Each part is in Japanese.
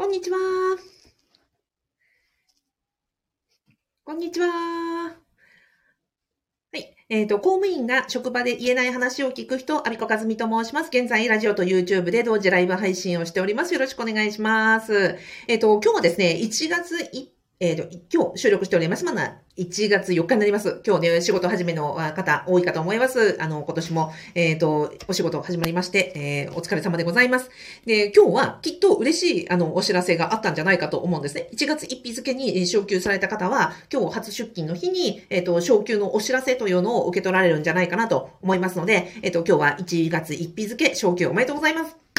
こんにちは。こんにちは。はい。えっ、と、公務員が職場で言えない話を聞く人、アビコカズミと申します。現在、ラジオと YouTube で同時ライブ配信をしております。よろしくお願いします。えっ、と、今日はですね、1月1えっ、と、今日収録しております。まだ1月4日になります。今日ね、仕事始めの方多いかと思います。あの、今年も、えっ、と、お仕事始まりまして、えーお疲れ様でございます。で、今日はきっと嬉しい、あの、お知らせがあったんじゃないかと思うんですね。1月1日付に昇給された方は、今日初出勤の日に、えっ、と、昇給のお知らせというのを受け取られるんじゃないかなと思いますので、えっ、と、今日は1月1日付昇給おめでとうございます。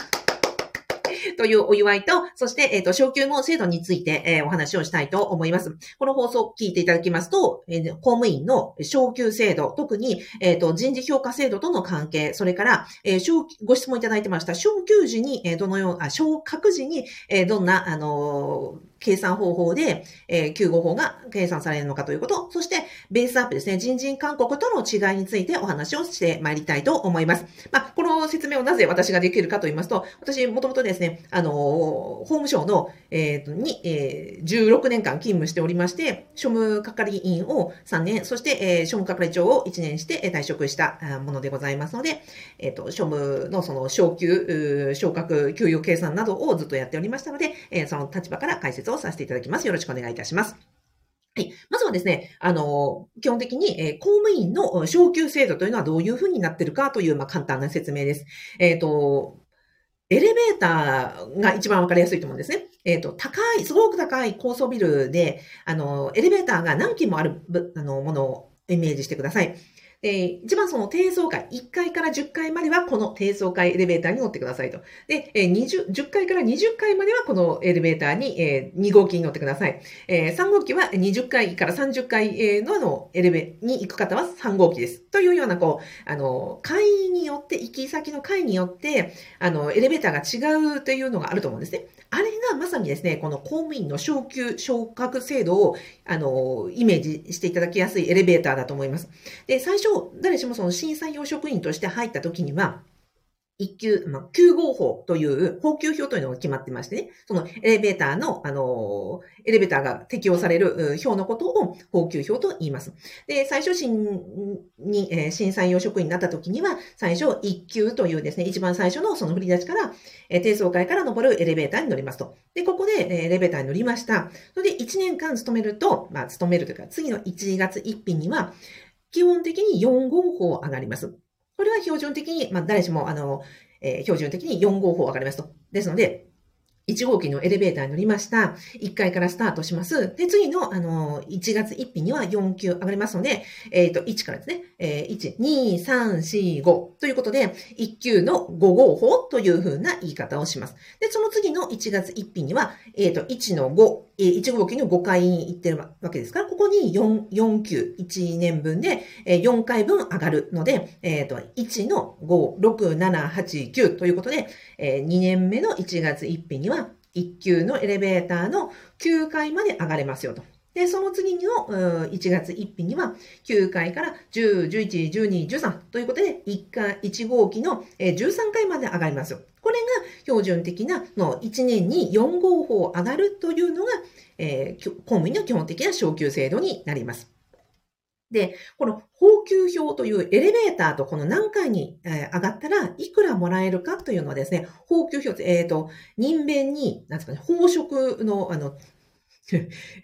というお祝いと、そして、えっ、と、昇給後制度について、えーお話をしたいと思います。この放送を聞いていただきますと、えー公務員の昇給制度、特に、えっ、と、人事評価制度との関係、それから、えーご質問いただいてました、昇給時に、えーどのような、昇格時に、えーどんな、あのー計算方法で、えー、救護法が計算されるのかということ、そして、ベースアップですね、人事勧告との違いについてお話をしてまいりたいと思います。まあ、この説明をなぜ私ができるかと言いますと、私、もともとですね、あのー法務省の、えーとに、えー16年間勤務しておりまして、庶務係員を3年、そして、えー庶務係長を1年して退職したものでございますので、えっ、と、庶務のその昇給、昇格、給与計算などをずっとやっておりましたので、えーその立場から解説ををさせていただきます。よろしくお願いいたします。はい。まずはですね、あの、基本的に、え公務員の昇給制度というのはどういうふうになってるかという、まあ、簡単な説明です。えっ、と、エレベーターが一番わかりやすいと思うんですね。えっ、と、高い、すごく高い高層ビルで、あの、エレベーターが何機もある、あの、ものをイメージしてください。で、一番その低層階、1階から10階まではこの低層階エレベーターに乗ってくださいと。で、えー20 10階から20階まではこのエレベーターに、えー2号機に乗ってください。えー3号機は20階から30階ののエレベに行く方は3号機です。というような、こう、あの、階によって、行き先の階によって、あの、エレベーターが違うというのがあると思うんですね。あれがまさにですね、この公務員の昇給、昇格制度を、あの、イメージしていただきやすいエレベーターだと思います。で、最初、誰しもその審査用職員として入った時には、一級、まあ、9号法という法給表というのが決まってましてね、そのエレベーターの、あの、エレベーターが適用される表のことを法給表と言います。で、最初審に、えー審査用職員になった時には、最初一級というですね、一番最初のその振り出しから、えー低層階から登るエレベーターに乗りますと。で、ここで、エレベーターに乗りました。それで1年間勤めると、まあ、勤めるというか、次の1月1日には、基本的に4号法上がります。これは標準的に、まあ、誰しも、あの、えー標準的に4号法上がりますと。ですので、1号機のエレベーターに乗りました。1階からスタートします。で、次の、あの、1月1日には4級上がりますので、えっ、と、1からですね、えー1、2、3、4、5ということで、1級の5号法という風な言い方をします。で、その次の1月1日には、えっ、と、1の5、えー1号機の5回行ってるわけですから、ここに4、4級、1年分で、えー4回分上がるので、えっ、と、1の5、6、7、8、9ということで、えー2年目の1月1日には、1級のエレベーターの9階まで上がれますよと。で、その次の1月1日には、9階から10、11、12、13ということで、1階、1号機の13階まで上がりますよ。これが標準的なの1年に4号法上がるというのが、えー公務員の基本的な昇給制度になります。で、この法給表というエレベーターとこの何回に上がったらいくらもらえるかというのはですね、法給表、えっ、と、人弁に、なんですかね、法職の、あの、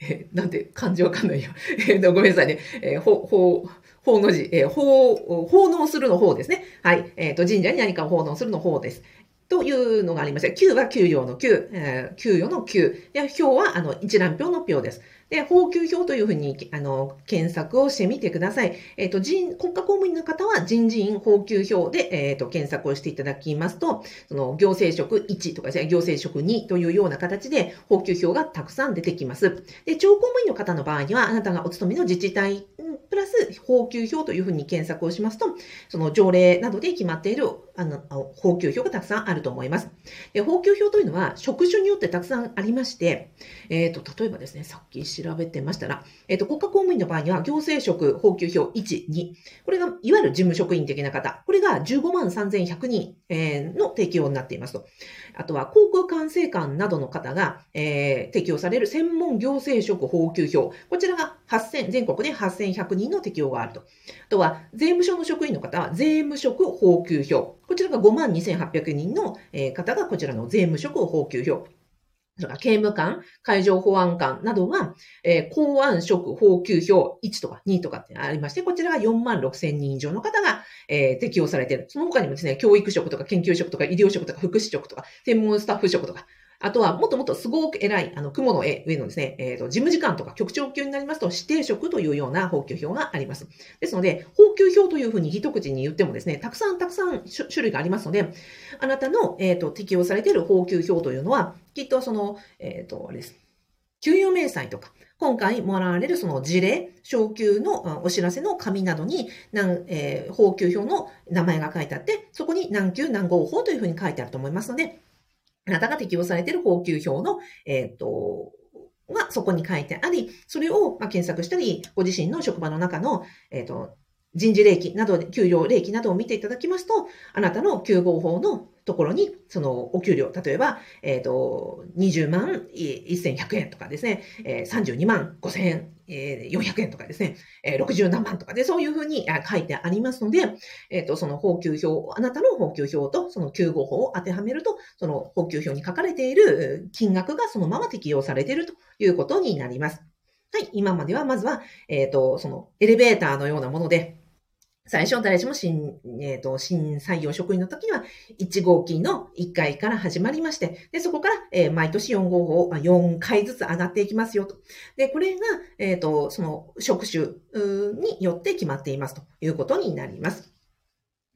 えーなんて漢字わかんないよ。えーと、ごめんなさいね。えー、ほ、ほ、法の字、えー法、奉納するの方ですね。はい。えっ、ーと、神社に何かを奉納するの方です。というのがありました、給は給与の給、えー給与の給。で、表は、あの、一覧表の表です。で、法給表というふうに、あの、検索をしてみてください。えっ、と、人、国家公務員の方は人事院法給表で、えっ、と、検索をしていただきますと、その、行政職1とかですね、行政職2というような形で、法給表がたくさん出てきます。で、地方公務員の方の場合には、あなたがお勤めの自治体、プラス、法給表というふうに検索をしますと、その条例などで決まっている、あの、あ法給表がたくさんあると思います。で、法給表というのは、職種によってたくさんありまして、えっ、と、例えばですね、さっき調べてましたら、えっ、と、国家公務員の場合には、行政職報給表1、2。これが、いわゆる事務職員的な方。これが15万3100人、えー、の適用になっていますと。あとは、航空管制官などの方が、えー、適用される専門行政職報給表。こちらが8000、全国で8100人の適用があると。あとは、税務署の職員の方は、税務職報給表。こちらが5万2800人の方がこちらの税務職報給表。刑務官、海上保安官などは、えー、公安職法給表1とか2とかってありまして、こちらが4万6千人以上の方が、えー、適用されている。その他にもですね、教育職とか研究職とか医療職とか福祉職とか、専門スタッフ職とか、あとは、もっともっとすごく偉い、あの、雲の上のですね、えっ、ー、と、事務次官とか局長級になりますと、指定職というような法給表があります。ですので、法給表というふうに一口に言ってもですね、たくさんたくさん種類がありますので、あなたの、えっ、ー、と、適用されている法給表というのは、きっとその、えっ、ー、と、あれです。給与明細とか、今回もらわれるその事例、昇給のお知らせの紙などに、何、えー、法給表の名前が書いてあって、そこに何級何号法というふうに書いてあると思いますので、あなたが適用されている法給表の、えっ、ー、と、がそこに書いてあり、それをま検索したり、ご自身の職場の中の、えっ、ー、と、人事例記などで、給料例記などを見ていただきますと、あなたの9号法のところに、そのお給料、例えば、えっ、ー、と、20万1100円とかですね、え、32万5000円、えー、400円とかですね、え、60何万とかで、そういうふうに書いてありますので、えっ、ー、と、その報給表、あなたの報給表とその9号法を当てはめると、その報給表に書かれている金額がそのまま適用されているということになります。はい、今まではまずは、えっ、と、そのエレベーターのようなもので、最初、誰しも新、えっ、ー、と、新採用職員の時には、1号機の1回から始まりまして、で、そこから、えー、毎年4号法、4回ずつ上がっていきますよと。で、これが、えっ、ー、と、その職種によって決まっていますということになります。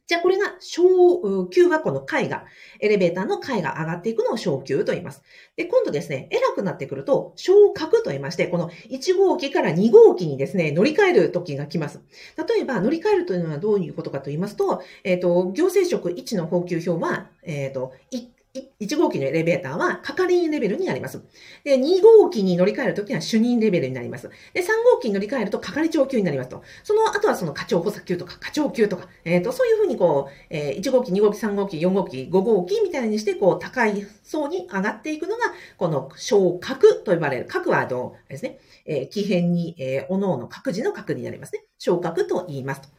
じゃあこれが小級がこの階が、エレベーターの階が上がっていくのを小級と言います。で、今度ですね、偉くなってくると、小格と言いまして、この1号機から2号機にですね、乗り換える時が来ます。例えば、乗り換えるというのはどういうことかと言いますと、えっ、ー、と、行政職1の報給表は、えっ、ー、と、1 1号機のエレベーターは係員レベルになります。で、2号機に乗り換えるときは主任レベルになります。で、3号機に乗り換えると係長級になりますと。その後はその課長補佐級とか課長級とか、えっ、ー、と、そういうふうにこう、えー、1号機、2号機、3号機、4号機、5号機みたいにして、こう、高い層に上がっていくのが、この昇格と呼ばれる。各ワードですね。えー、奇変に、えー、おの各自の格になりますね。昇格と言いますと。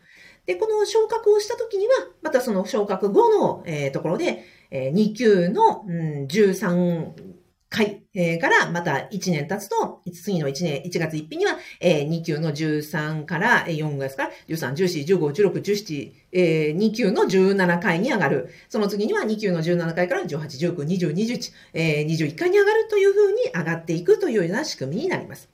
で、この昇格をしたときには、またその昇格後の、えー、ところで、えー、2級の、うん、13回、えー、からまた1年経つと、次の1年、1月1日には、えー、2級の13から4月から13、14、15、16、17、えー、2級の17回に上がる。その次には2級の17回から18、19、20、21、えー、21回に上がるというふうに上がっていくというような仕組みになります。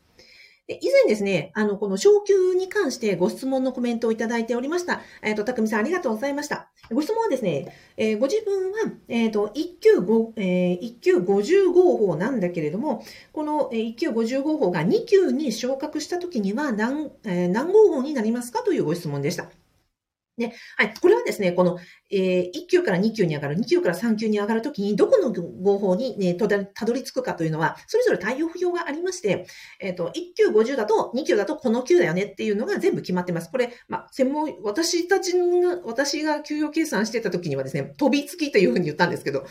以前ですね、あの、この昇級に関してご質問のコメントをいただいておりました。えっ、ー、と、たくみさんありがとうございました。ご質問はですね、えー、ご自分は、えっ、ー、と、1級5、えー、1級50号法なんだけれども、この1級50号法が2級に昇格した時には何、え、何号法になりますかというご質問でした。で、はい。これはですね、この、えー、1級から2級に上がる、2級から3級に上がるときに、どこの合法に、ね、たどり着くかというのは、それぞれ対応不要がありまして、えっ、ー、と、1級50だと、2級だとこの級だよねっていうのが全部決まってます。これ、まあ、専門、私たちが、私が給与計算してたときにはですね、飛びつきというふうに言ったんですけど、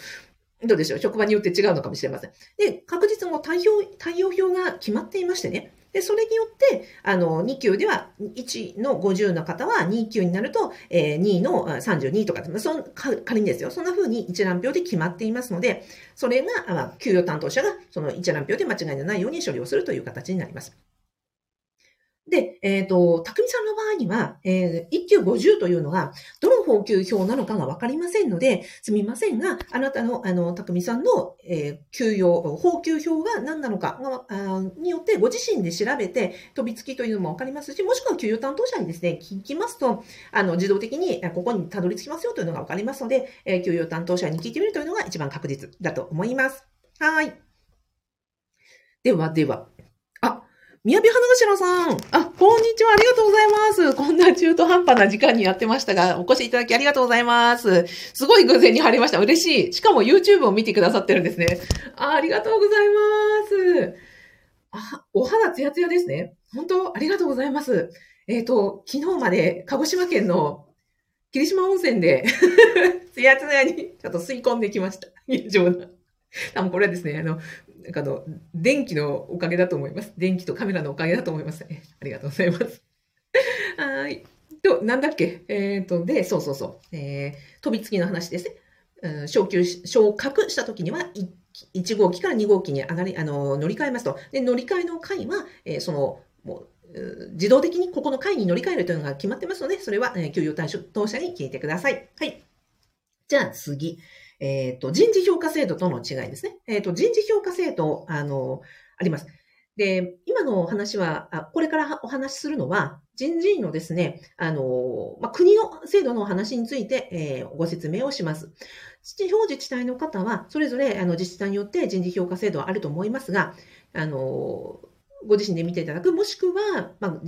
どうでしょう？職場によって違うのかもしれません。で、確実の対応、対応表が決まっていましてね。で、それによって、あの、2級では、1の50の方は2級になると、えー、2の32とか、そん仮にですよ。そんな風に一覧表で決まっていますので、それが、あ、給与担当者がその一覧表で間違いのないように処理をするという形になります。で、えっ、ー、と、匠さんの場合には、えー、1級50というのが、どの法給表なのかがわかりませんので、すみませんが、あなたの、あの、匠さんの、えー、給与、法給表が何なのかがによって、ご自身で調べて、飛びつきというのもわかりますし、もしくは給与担当者にですね、聞きますと、あの、自動的に、ここにたどり着きますよというのがわかりますので、えー、給与担当者に聞いてみるというのが一番確実だと思います。はい。ではでは。宮部花頭さん。あ、こんにちは。ありがとうございます。こんな中途半端な時間にやってましたが、お越しいただきありがとうございます。すごい偶然に入りました。嬉しい。しかも YouTube を見てくださってるんですね。あありがとうございます。あ、お肌ツヤツヤですね。本当ありがとうございます。えっ、ー、と、昨日まで鹿児島県の霧島温泉で ツヤツヤにちょっと吸い込んできました。異常な。多分これはですね、あの、なんかの、電気のおかげだと思います。電気とカメラのおかげだと思います、ありがとうございます。はい。と、なんだっけ？えっ、ー、と、で、そうそうそう。えー、飛びつきの話ですね。うん、昇級、昇格した時には、1号機から2号機に上がり、あの、乗り換えますと。で、乗り換えの回は、えー、その、もう、自動的にここの回に乗り換えるというのが決まってますので、それは、えー、給与対象当社に聞いてください。はい。じゃあ次。えっ、ー、と、人事評価制度との違いですね。えっ、ー、と、人事評価制度、あの、あります。で、今のお話は、これからお話しするのは、人事院のですね、あの、まあ、国の制度の話について、えー、ご説明をします。地方自治体の方は、それぞれあの自治体によって人事評価制度はあると思いますが、あの、ご自身で見ていただく、もしくは、まあ、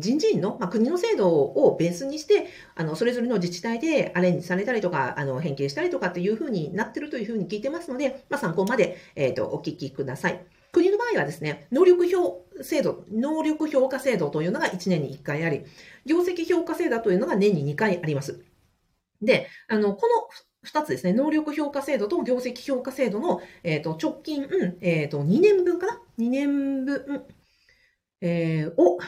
人事院の、まあ、国の制度をベースにして、あの、それぞれの自治体でアレンジされたりとか、あの、変形したりとかっていうふうになってるというふうに聞いてますので、まあ、参考まで、えっ、ー、と、お聞きください。国の場合はですね、能力評制度、能力評価制度というのが1年に1回あり、業績評価制度というのが年に2回あります。で、あの、この2つですね、能力評価制度と業績評価制度の、えーと、直近、えーと、2年分かな ?2 年分、えー、を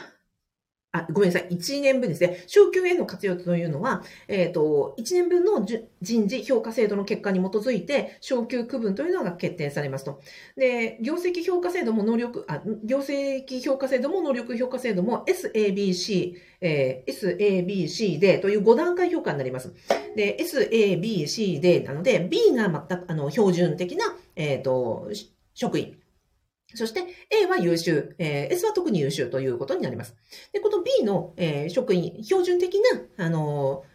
あ、ごめんなさい。1年分ですね。昇給への活用というのは、えっ、ー、と、1年分の人事評価制度の結果に基づいて、昇給区分というのが決定されますと。で、業績評価制度も能力、あ、業績評価制度も能力評価制度も SABC、えー、SABC でという5段階評価になります。で、SABC でなので、B が全く、あの、標準的な、えっ、ー、と、職員。そして A は優秀、え、S は特に優秀ということになります。で、この B の、え、職員、標準的な、あのー、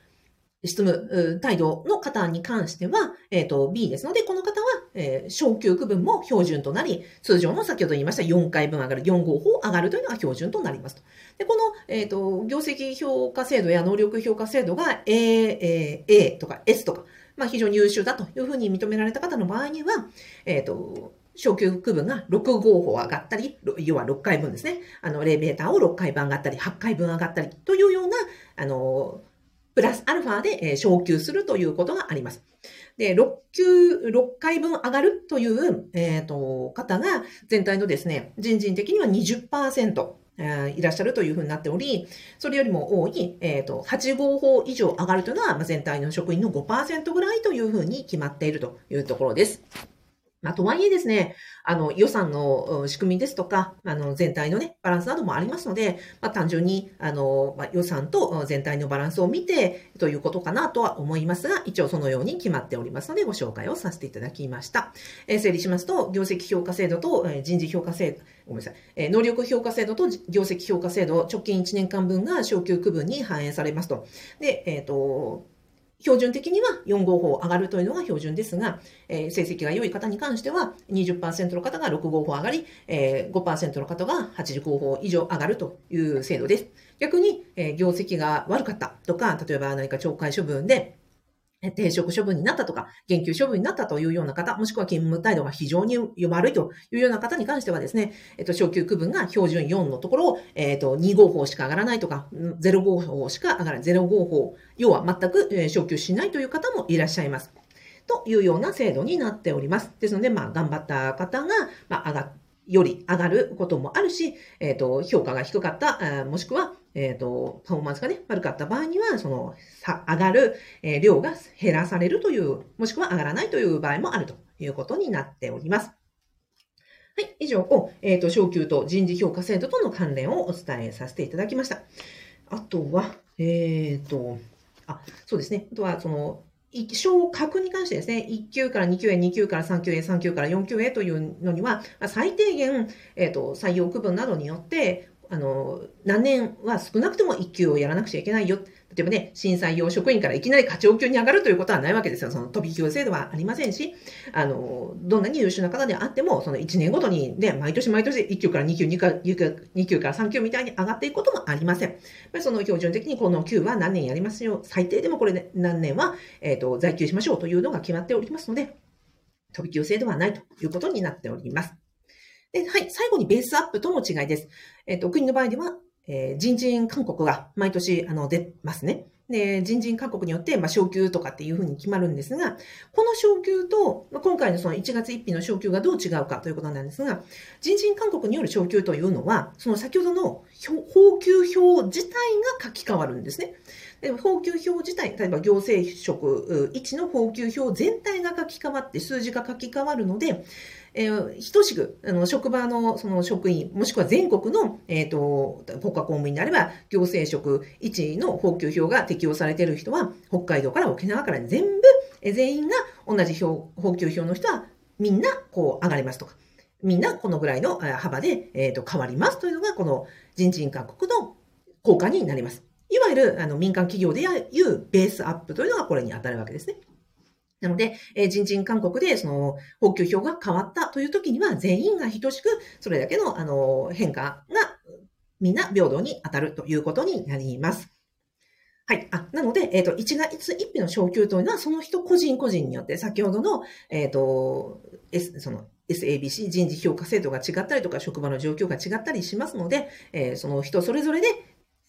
執務態度の方に関しては、えっ、と、B ですので、この方は、え、昇級区分も標準となり、通常の先ほど言いました4回分上がる、4号法上がるというのが標準となりますと。で、この、えっ、と、業績評価制度や能力評価制度が A、A、A とか S とか、まあ、非常に優秀だというふうに認められた方の場合には、えっ、と、昇級区分が6号法上がったり、要は6回分ですね。あの、レベーターを6回分上がったり、8回分上がったりというような、あの、プラスアルファで昇級するということがあります。で、6級、6回分上がるという、えっ、ー、と、方が全体のですね、人人的には20%。いらっしゃるというふうになっており、それよりも多い、えっ、ー、と、8号法以上上がるというのは、全体の職員の5%ぐらいというふうに決まっているというところです。まあ、とはいえですね、あの、予算の仕組みですとか、あの、全体のね、バランスなどもありますので、まあ、単純に、あの、まあ、予算と全体のバランスを見て、ということかなとは思いますが、一応そのように決まっておりますので、ご紹介をさせていただきました。えー、整理しますと、業績評価制度と、えー、人事評価制度、ごめんなさい、えー、能力評価制度と業績評価制度、直近1年間分が昇給区分に反映されますと。で、えっ、と、標準的には4号法上がるというのが標準ですが、えー、成績が良い方に関しては20%の方が6号法上がり、えー、5%の方が8号法以上上がるという制度です。逆に、えー、業績が悪かったとか、例えば何か懲戒処分で停職処分になったとか、減給処分になったというような方、もしくは勤務態度が非常に悪いというような方に関してはですね、えっと、昇給区分が標準4のところを、えっと、2号法しか上がらないとか、0号法しか上がらない、0号法、要は全く、昇給しないという方もいらっしゃいます。というような制度になっております。ですので、まあ、頑張った方が、まあ、上がより上がることもあるし、えっ、と、評価が低かった、もしくは、えっ、ー、と、パフォーマンスがね、悪かった場合には、その、上がる、え量が減らされるという、もしくは上がらないという場合もあるということになっております。はい、以上を、えっ、ー、と、昇給と人事評価制度との関連をお伝えさせていただきました。あとは、えっ、と、あ、そうですね。あとは、その、昇格に関してですね、1級から2級へ、2級から3級へ、3級から4級へというのには、最低限、えっ、ー、と、採用区分などによって、あの、何年は少なくとも1級をやらなくちゃいけないよ。例えばね、審査用職員からいきなり課長級に上がるということはないわけですよ。その飛び級制度はありませんし、あの、どんなに優秀な方であっても、その1年ごとにね、毎年毎年1級から2級、2級 ,2 級から3級みたいに上がっていくこともありません。その標準的にこの級は何年やりますよ。最低でもこれで何年は、えっ、ー、と、在級しましょうというのが決まっておりますので、飛び級制ではないということになっております。で、はい、最後にベースアップとの違いです。えっ、と、国の場合では、えー、人事勧告が毎年、あの、出ますね。で、人事勧告によって、まあ、昇給とかっていうふうに決まるんですが、この昇給と、まあ、今回のその1月1日の昇給がどう違うかということなんですが、人事勧告による昇給というのは、その先ほどの法給表自体が書き換わるんですね。で法給表自体、例えば行政職1の法給表全体が書き換わって数字が書き換わるので、えー、等しく、あの、職場のその職員、もしくは全国の、えっ、ー、と、国家公務員であれば、行政職1位の法給表が適用されている人は、北海道から沖縄から全部、え全員が同じ表、法給表の人は、みんな、こう、上がりますとか、みんなこのぐらいの幅で、えっ、ー、と、変わりますというのが、この人事院勧告の効果になります。いわゆる、あの、民間企業でいうベースアップというのがこれに当たるわけですね。なので、えー、人事勧告で、その、補給表が変わったという時には、全員が等しく、それだけの、あの、変化が、みんな平等に当たるということになります。はい。あ、なので、えっ、ー、と、1月1日の昇給というのは、その人個人個人によって、先ほどの、えっ、ー、と、S、その、SABC 人事評価制度が違ったりとか、職場の状況が違ったりしますので、えー、その人それぞれで、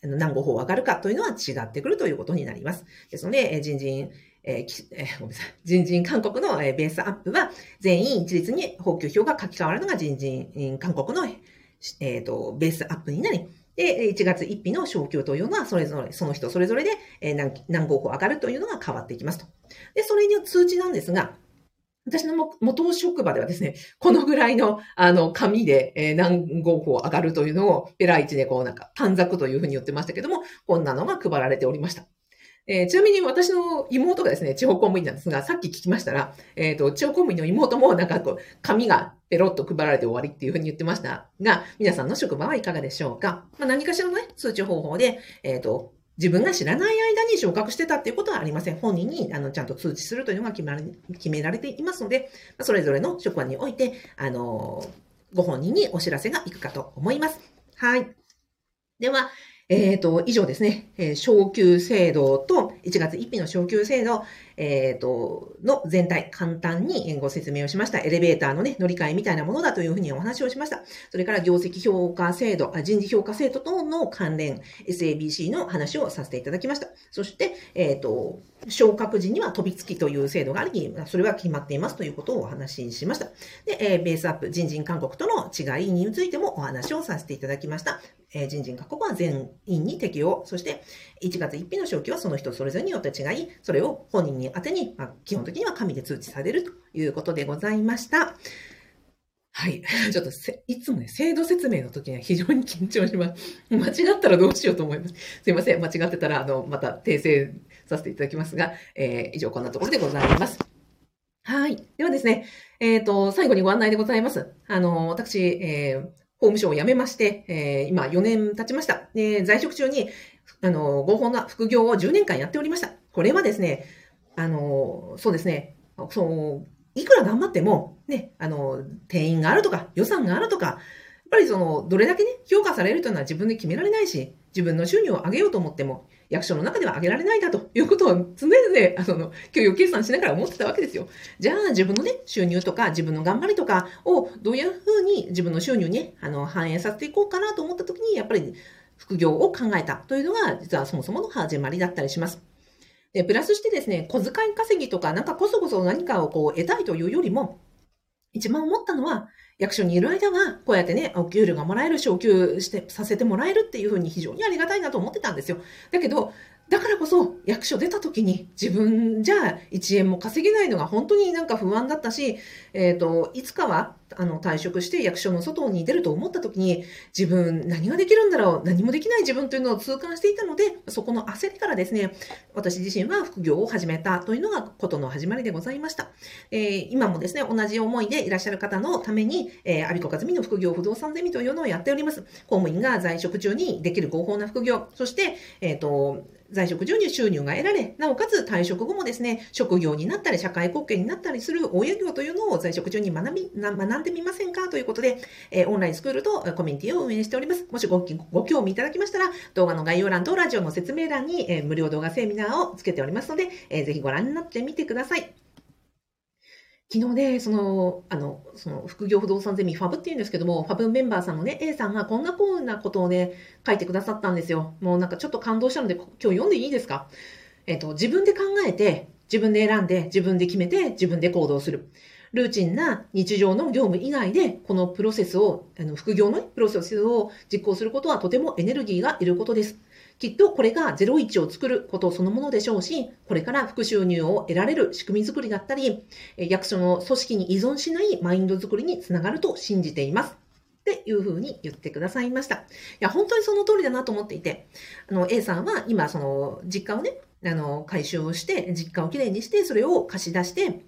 何号法上がるかというのは違ってくるということになります。ですので、人事えーえー、ごめんなさい。人事院勧告の、えー、ベースアップは、全員一律に補給表が書き換わるのが人事院勧告の、え、ー、と、ベースアップになり、で、1月1日の昇給というのは、それぞれ、その人それぞれで、えー、何、何号法上がるというのが変わっていきますと。で、それによる通知なんですが、私の元職場ではですね、このぐらいの、あの、紙で、えー、何号法上がるというのを、ペライチでこうなんか、短冊というふうに言ってましたけども、こんなのが配られておりました。えー、ちなみに私の妹がですね、地方公務員なんですが、さっき聞きましたら、えっ、ー、と、地方公務員の妹もなんかこう、紙がペロッと配られて終わりっていうふうに言ってましたが、皆さんの職場はいかがでしょうか？まあ、何かしらのね、通知方法で、えっ、ー、と、自分が知らない間に昇格してたっていうことはありません。本人にあのちゃんと通知するというのが決ま決められていますので、それぞれの職場において、あの、ご本人にお知らせがいくかと思います。はい。では、えっ、ー、と、以上ですね、昇給制度と、1月1日の昇給制度、えっ、ー、と、の全体、簡単にご説明をしました。エレベーターのね、乗り換えみたいなものだというふうにお話をしました。それから業績評価制度、人事評価制度等の関連、SABC の話をさせていただきました。そして、えっ、と、昇格時には飛びつきという制度があり、それは決まっていますということをお話ししました。で、え、ベースアップ、人事勧告との違いについてもお話をさせていただきました。えー、人事勧告は全員に適用、そして1月1日の昇給はその人それぞれによって違い、それを本人に宛てに、まあ、基本的には紙で通知されるということでございました。はい。ちょっといつもね、制度説明の時には非常に緊張します。間違ったらどうしようと思います。すいません。間違ってたら、あの、また訂正させていただきますが、えー、以上こんなところでございます。はい。ではですね、えっ、ー、と、最後にご案内でございます。あの、私、えー、法務省を辞めまして、えー、今4年経ちました。で、在職中に、あの、合法な副業を10年間やっておりました。これはですね、あの、そうですね、そう、いくら頑張っても、ね、あの、定員があるとか、予算があるとか、やっぱりその、どれだけね、評価されるというのは自分で決められないし、自分の収入を上げようと思っても、役所の中では上げられないだということを常々、あの、給与計算しながら思ってたわけですよ。じゃあ自分のね、収入とか自分の頑張りとかをどういうふうに自分の収入にね、あの、反映させていこうかなと思った時に、やっぱり副業を考えたというのが、実はそもそもの始まりだったりします。で、プラスしてですね、小遣い稼ぎとか、なんかこそこそ何かをこう得たいというよりも、一番思ったのは、役所にいる間は、こうやってね、お給料がもらえる、し、お給して、させてもらえるっていうふうに非常にありがたいなと思ってたんですよ。だけど、だからこそ役所出た時に自分じゃ1円も稼げないのが本当になんか不安だったし、え、ー、と、いつかはあの退職して役所の外に出ると思った時に自分何ができるんだろう何もできない自分というのを痛感していたので、そこの焦りからですね、私自身は副業を始めたというのがことの始まりでございました。えー、今もですね、同じ思いでいらっしゃる方のために、えー、アビコカズミの副業不動産ゼミというのをやっております。公務員が在職中にできる合法な副業、そして、えっ、ー、と、在職中に収入が得られ、なおかつ退職後もですね、職業になったり、社会貢献になったりする親業というのを在職中に学び、学んでみませんかということで、え、オンラインスクールとコミュニティを運営しております。もしごご興味いただきましたら、動画の概要欄とラジオの説明欄に、え、無料動画セミナーをつけておりますので、えー、ぜひご覧になってみてください。昨日ね、その、あの、その、副業不動産ゼミファブって言うんですけども、ファブメンバーさんのね、A さんがこんなこんなことをね、書いてくださったんですよ。もうなんかちょっと感動したので、今日読んでいいですか？えっと、自分で考えて、自分で選んで、自分で決めて、自分で行動する。ルーチンな日常の業務以外で、このプロセスを、あの副業のねプロセスを実行することはとてもエネルギーがいることです。きっとこれが01を作ることそのものでしょうし、これから副収入を得られる仕組み作りだったり、役所の組織に依存しないマインド作りにつながると信じています。っていうふうに言ってくださいました。いや、本当にその通りだなと思っていて、あの、A さんは今、その、実家をね、あの、回収をして、実家をきれいにして、それを貸し出して、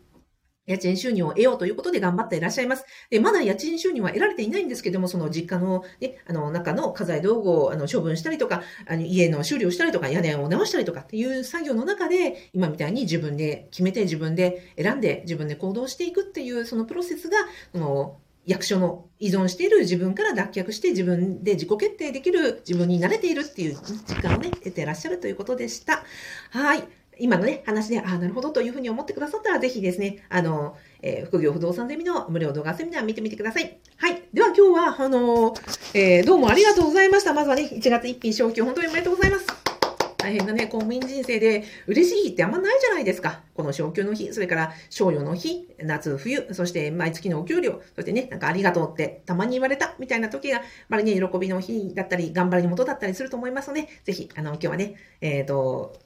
家賃収入を得ようということで頑張っていらっしゃいます。で、まだ家賃収入は得られていないんですけども、その実家の、ね、あの、中の家財道具をあの処分したりとか、あの家の修理をしたりとか、屋根を直したりとかっていう作業の中で、今みたいに自分で決めて、自分で選んで、自分で行動していくっていう、そのプロセスが、その、役所の依存している自分から脱却して自分で自己決定できる自分に慣れているっていう時間をね、得ていらっしゃるということでした。はい。今のね、話で、ああ、なるほどというふうに思ってくださったら、ぜひですね、あの、えー、副業不動産ゼミの無料動画セミナー見てみてください。はい。では今日は、あのえー、どうもありがとうございました。まずはね、1月1日昇給、本当におめでとうございます。大変なね、公務員人生で嬉しい日ってあんまないじゃないですか。この昇給の日、それから賞与の日、夏、冬、そして毎月のお給料、そしてね、なんかありがとうってたまに言われたみたいな時が、まりね、喜びの日だったり、頑張りのもとだったりすると思いますので、ぜひ、あの、今日はね、えっ、ー、と、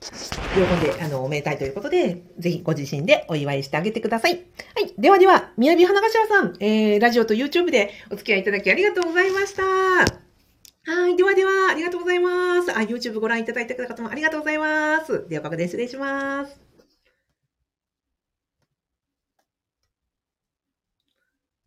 喜んで、あの、おめでたいということで、ぜひご自身でお祝いしてあげてください。はい。ではでは、宮城花頭さん、えー、ラジオと YouTube でお付き合いいただきありがとうございました。はい。ではでは、ありがとうございます。あ、YouTube ご覧いただいた方もありがとうございます。では、ここで失礼します。